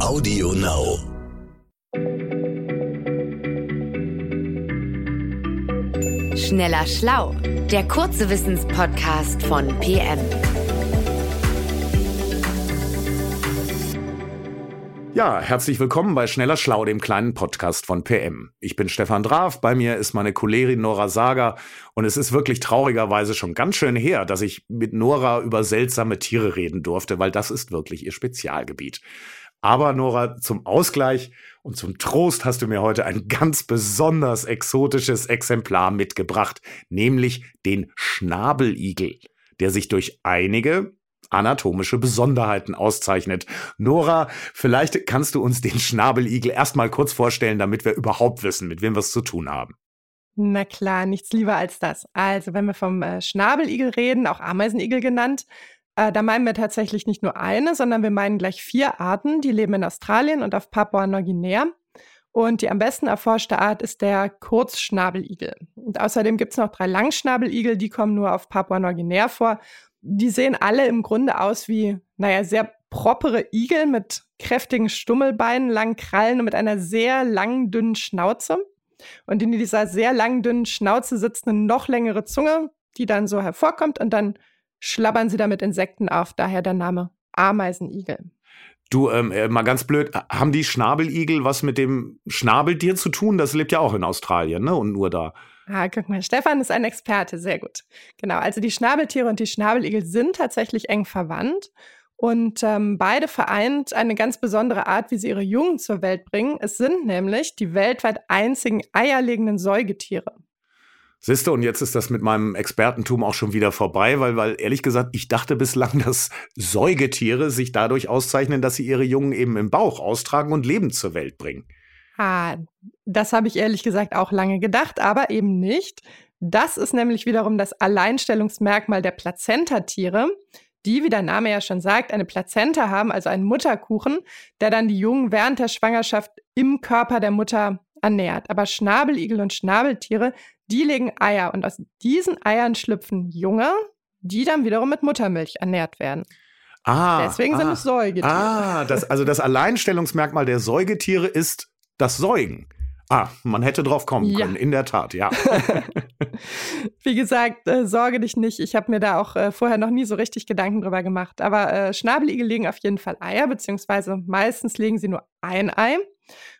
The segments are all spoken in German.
Audio Now. Schneller Schlau, der kurze Wissenspodcast von PM. Ja, herzlich willkommen bei Schneller Schlau, dem kleinen Podcast von PM. Ich bin Stefan Draf, bei mir ist meine Kollegin Nora Sager und es ist wirklich traurigerweise schon ganz schön her, dass ich mit Nora über seltsame Tiere reden durfte, weil das ist wirklich ihr Spezialgebiet. Aber Nora, zum Ausgleich und zum Trost hast du mir heute ein ganz besonders exotisches Exemplar mitgebracht, nämlich den Schnabeligel, der sich durch einige anatomische Besonderheiten auszeichnet. Nora, vielleicht kannst du uns den Schnabeligel erstmal kurz vorstellen, damit wir überhaupt wissen, mit wem wir es zu tun haben. Na klar, nichts lieber als das. Also, wenn wir vom äh, Schnabeligel reden, auch Ameisenigel genannt, äh, da meinen wir tatsächlich nicht nur eine, sondern wir meinen gleich vier Arten, die leben in Australien und auf Papua-Neuguinea. Und die am besten erforschte Art ist der Kurzschnabeligel. Und außerdem gibt es noch drei Langschnabeligel, die kommen nur auf Papua-Neuguinea vor. Die sehen alle im Grunde aus wie, naja, sehr propere Igel mit kräftigen Stummelbeinen, langen Krallen und mit einer sehr langen, dünnen Schnauze. Und in dieser sehr langen, dünnen Schnauze sitzt eine noch längere Zunge, die dann so hervorkommt und dann schlabbern sie damit Insekten auf, daher der Name Ameisenigel. Du, ähm, äh, mal ganz blöd, haben die Schnabeligel was mit dem Schnabeltier zu tun? Das lebt ja auch in Australien, ne? Und nur da. Ah, guck mal, Stefan ist ein Experte, sehr gut. Genau, also die Schnabeltiere und die Schnabeligel sind tatsächlich eng verwandt. Und ähm, beide vereint eine ganz besondere Art, wie sie ihre Jungen zur Welt bringen. Es sind nämlich die weltweit einzigen eierlegenden Säugetiere. Siehste, und jetzt ist das mit meinem Expertentum auch schon wieder vorbei, weil, weil ehrlich gesagt, ich dachte bislang, dass Säugetiere sich dadurch auszeichnen, dass sie ihre Jungen eben im Bauch austragen und lebend zur Welt bringen. Ah, das habe ich ehrlich gesagt auch lange gedacht, aber eben nicht. Das ist nämlich wiederum das Alleinstellungsmerkmal der Plazentatiere, die, wie der Name ja schon sagt, eine Plazenta haben, also einen Mutterkuchen, der dann die Jungen während der Schwangerschaft im Körper der Mutter ernährt. Aber Schnabeligel und Schnabeltiere die legen Eier und aus diesen Eiern schlüpfen Junge, die dann wiederum mit Muttermilch ernährt werden. Ah, Deswegen ah, sind es Säugetiere. Ah, das, also das Alleinstellungsmerkmal der Säugetiere ist das Säugen. Ah, man hätte drauf kommen können, ja. in der Tat, ja. Wie gesagt, äh, sorge dich nicht. Ich habe mir da auch äh, vorher noch nie so richtig Gedanken drüber gemacht. Aber äh, Schnabeligel legen auf jeden Fall Eier, beziehungsweise meistens legen sie nur ein Ei.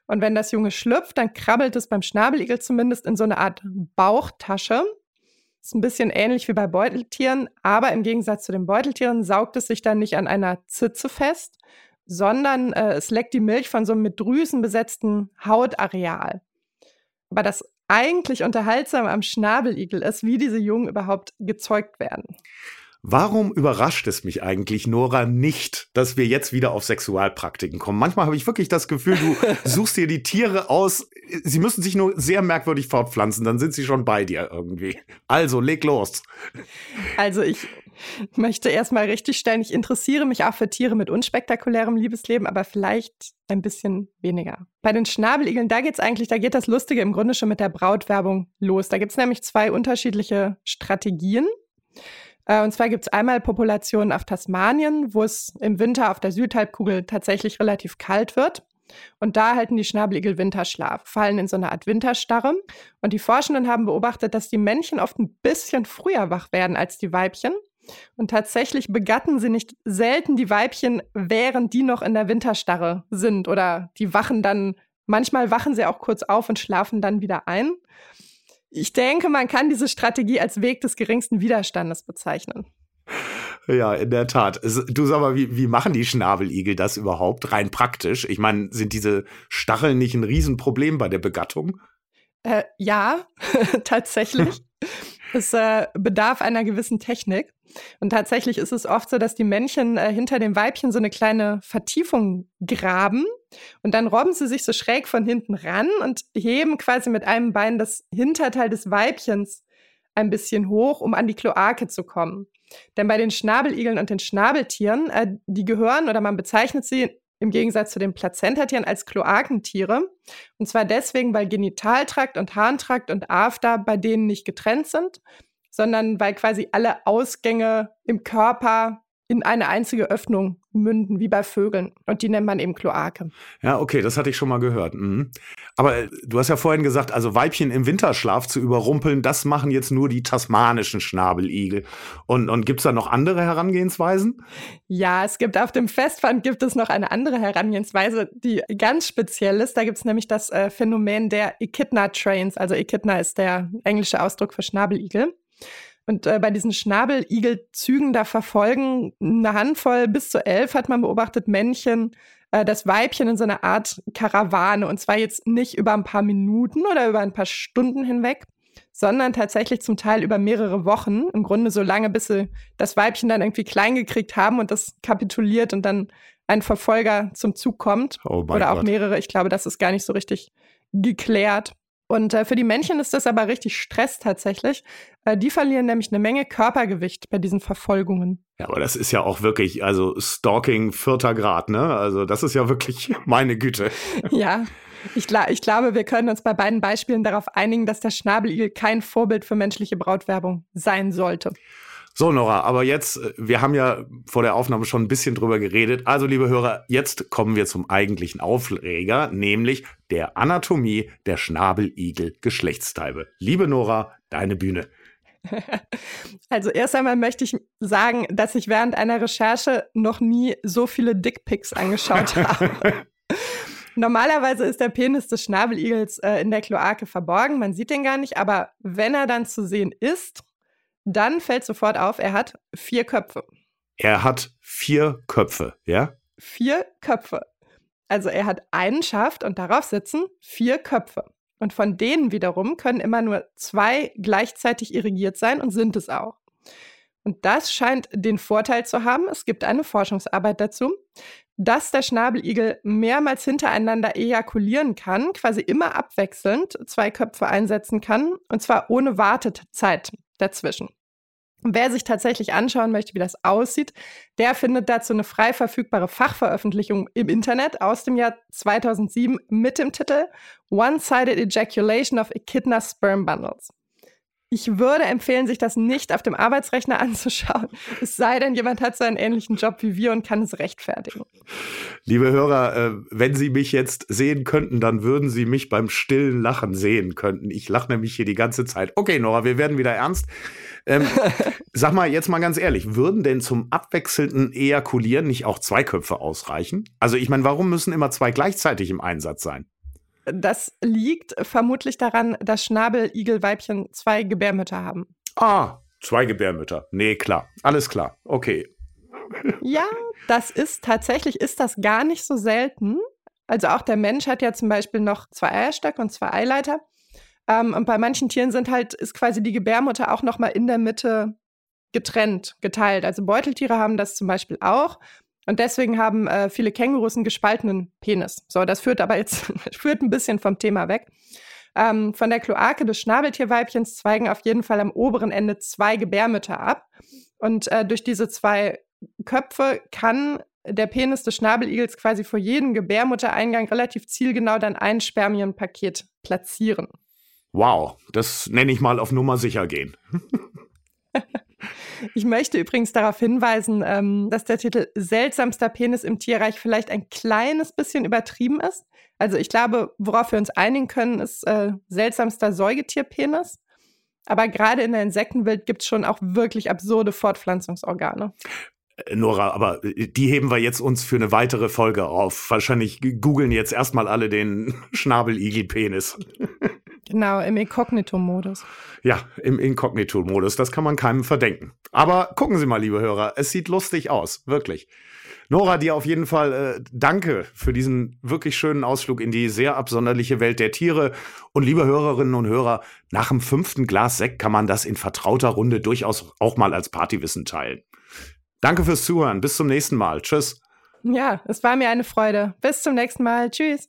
Und wenn das Junge schlüpft, dann krabbelt es beim Schnabeligel zumindest in so eine Art Bauchtasche. Ist ein bisschen ähnlich wie bei Beuteltieren, aber im Gegensatz zu den Beuteltieren saugt es sich dann nicht an einer Zitze fest, sondern äh, es leckt die Milch von so einem mit Drüsen besetzten Hautareal. Aber das eigentlich Unterhaltsame am Schnabeligel ist, wie diese Jungen überhaupt gezeugt werden. Warum überrascht es mich eigentlich, Nora, nicht, dass wir jetzt wieder auf Sexualpraktiken kommen? Manchmal habe ich wirklich das Gefühl, du suchst dir die Tiere aus, sie müssen sich nur sehr merkwürdig fortpflanzen, dann sind sie schon bei dir irgendwie. Also, leg los. Also, ich möchte erstmal richtig stellen, ich interessiere mich auch für Tiere mit unspektakulärem Liebesleben, aber vielleicht ein bisschen weniger. Bei den Schnabeligeln, da geht es eigentlich, da geht das Lustige im Grunde schon mit der Brautwerbung los. Da gibt es nämlich zwei unterschiedliche Strategien. Äh, und zwar gibt es einmal Populationen auf Tasmanien, wo es im Winter auf der Südhalbkugel tatsächlich relativ kalt wird. Und da halten die Schnabeligel Winterschlaf, fallen in so eine Art Winterstarre. Und die Forschenden haben beobachtet, dass die Männchen oft ein bisschen früher wach werden als die Weibchen. Und tatsächlich begatten sie nicht selten die Weibchen, während die noch in der Winterstarre sind. Oder die wachen dann, manchmal wachen sie auch kurz auf und schlafen dann wieder ein. Ich denke, man kann diese Strategie als Weg des geringsten Widerstandes bezeichnen. Ja, in der Tat. Du sag mal, wie, wie machen die Schnabeligel das überhaupt rein praktisch? Ich meine, sind diese Stacheln nicht ein Riesenproblem bei der Begattung? Äh, ja, tatsächlich. Es äh, bedarf einer gewissen Technik. Und tatsächlich ist es oft so, dass die Männchen äh, hinter dem Weibchen so eine kleine Vertiefung graben und dann robben sie sich so schräg von hinten ran und heben quasi mit einem Bein das Hinterteil des Weibchens ein bisschen hoch, um an die Kloake zu kommen. Denn bei den Schnabeligeln und den Schnabeltieren, äh, die gehören oder man bezeichnet sie im Gegensatz zu den Plazentatieren als Kloakentiere. Und zwar deswegen, weil Genitaltrakt und Harntrakt und After bei denen nicht getrennt sind, sondern weil quasi alle Ausgänge im Körper in eine einzige Öffnung münden, wie bei Vögeln. Und die nennt man eben Kloake. Ja, okay, das hatte ich schon mal gehört. Mhm. Aber äh, du hast ja vorhin gesagt, also Weibchen im Winterschlaf zu überrumpeln, das machen jetzt nur die tasmanischen Schnabeligel. Und, und gibt es da noch andere Herangehensweisen? Ja, es gibt auf dem Festfand gibt es noch eine andere Herangehensweise, die ganz speziell ist. Da gibt es nämlich das äh, Phänomen der Echidna-Trains. Also Echidna ist der englische Ausdruck für Schnabeligel. Und äh, bei diesen Schnabeligelzügen, da verfolgen eine Handvoll bis zu elf, hat man beobachtet, Männchen äh, das Weibchen in so einer Art Karawane. Und zwar jetzt nicht über ein paar Minuten oder über ein paar Stunden hinweg, sondern tatsächlich zum Teil über mehrere Wochen. Im Grunde so lange, bis sie das Weibchen dann irgendwie klein gekriegt haben und das kapituliert und dann ein Verfolger zum Zug kommt. Oh oder auch Gott. mehrere. Ich glaube, das ist gar nicht so richtig geklärt. Und äh, für die Männchen ist das aber richtig Stress tatsächlich. Äh, die verlieren nämlich eine Menge Körpergewicht bei diesen Verfolgungen. Ja, aber das ist ja auch wirklich, also Stalking vierter Grad, ne? Also das ist ja wirklich meine Güte. ja. Ich, ich glaube, wir können uns bei beiden Beispielen darauf einigen, dass der Schnabeligel kein Vorbild für menschliche Brautwerbung sein sollte. So, Nora, aber jetzt, äh, wir haben ja vor der Aufnahme schon ein bisschen drüber geredet. Also, liebe Hörer, jetzt kommen wir zum eigentlichen Aufreger, nämlich der Anatomie der Schnabeligel-Geschlechtsteile. Liebe Nora, deine Bühne. Also erst einmal möchte ich sagen, dass ich während einer Recherche noch nie so viele Dickpics angeschaut habe. Normalerweise ist der Penis des Schnabeligels äh, in der Kloake verborgen, man sieht den gar nicht, aber wenn er dann zu sehen ist, dann fällt sofort auf, er hat vier Köpfe. Er hat vier Köpfe, ja? Vier Köpfe. Also er hat einen Schaft und darauf sitzen vier Köpfe. Und von denen wiederum können immer nur zwei gleichzeitig irrigiert sein und sind es auch. Und das scheint den Vorteil zu haben, es gibt eine Forschungsarbeit dazu, dass der Schnabeligel mehrmals hintereinander ejakulieren kann, quasi immer abwechselnd zwei Köpfe einsetzen kann, und zwar ohne Wartezeit dazwischen. Wer sich tatsächlich anschauen möchte, wie das aussieht, der findet dazu eine frei verfügbare Fachveröffentlichung im Internet aus dem Jahr 2007 mit dem Titel One-Sided Ejaculation of Echidna Sperm Bundles. Ich würde empfehlen, sich das nicht auf dem Arbeitsrechner anzuschauen, es sei denn, jemand hat so einen ähnlichen Job wie wir und kann es rechtfertigen. Liebe Hörer, äh, wenn Sie mich jetzt sehen könnten, dann würden Sie mich beim stillen Lachen sehen könnten. Ich lache nämlich hier die ganze Zeit. Okay, Nora, wir werden wieder ernst. Ähm, sag mal jetzt mal ganz ehrlich, würden denn zum abwechselnden Ejakulieren nicht auch zwei Köpfe ausreichen? Also ich meine, warum müssen immer zwei gleichzeitig im Einsatz sein? Das liegt vermutlich daran, dass Schnabeligelweibchen zwei Gebärmütter haben. Ah, zwei Gebärmütter. Nee, klar. Alles klar. Okay. Ja, das ist tatsächlich, ist das gar nicht so selten. Also auch der Mensch hat ja zum Beispiel noch zwei Eierstöcke und zwei Eileiter. Ähm, und bei manchen Tieren sind halt, ist quasi die Gebärmutter auch nochmal in der Mitte getrennt, geteilt. Also Beuteltiere haben das zum Beispiel auch. Und deswegen haben äh, viele Kängurus einen gespaltenen Penis. So, das führt aber jetzt führt ein bisschen vom Thema weg. Ähm, von der Kloake des Schnabeltierweibchens zweigen auf jeden Fall am oberen Ende zwei Gebärmütter ab. Und äh, durch diese zwei Köpfe kann der Penis des Schnabeligels quasi vor jedem Gebärmuttereingang relativ zielgenau dann ein Spermienpaket platzieren. Wow, das nenne ich mal auf Nummer sicher gehen. Ich möchte übrigens darauf hinweisen, ähm, dass der Titel Seltsamster Penis im Tierreich vielleicht ein kleines bisschen übertrieben ist. Also ich glaube, worauf wir uns einigen können, ist äh, seltsamster Säugetierpenis. Aber gerade in der Insektenwelt gibt es schon auch wirklich absurde Fortpflanzungsorgane. Äh, Nora, aber äh, die heben wir jetzt uns für eine weitere Folge auf. Wahrscheinlich googeln jetzt erstmal alle den Schnabeligelpenis. Genau, im Inkognito-Modus. Ja, im Inkognito-Modus. Das kann man keinem verdenken. Aber gucken Sie mal, liebe Hörer, es sieht lustig aus, wirklich. Nora, dir auf jeden Fall äh, danke für diesen wirklich schönen Ausflug in die sehr absonderliche Welt der Tiere. Und liebe Hörerinnen und Hörer, nach dem fünften Glas Sekt kann man das in vertrauter Runde durchaus auch mal als Partywissen teilen. Danke fürs Zuhören. Bis zum nächsten Mal. Tschüss. Ja, es war mir eine Freude. Bis zum nächsten Mal. Tschüss.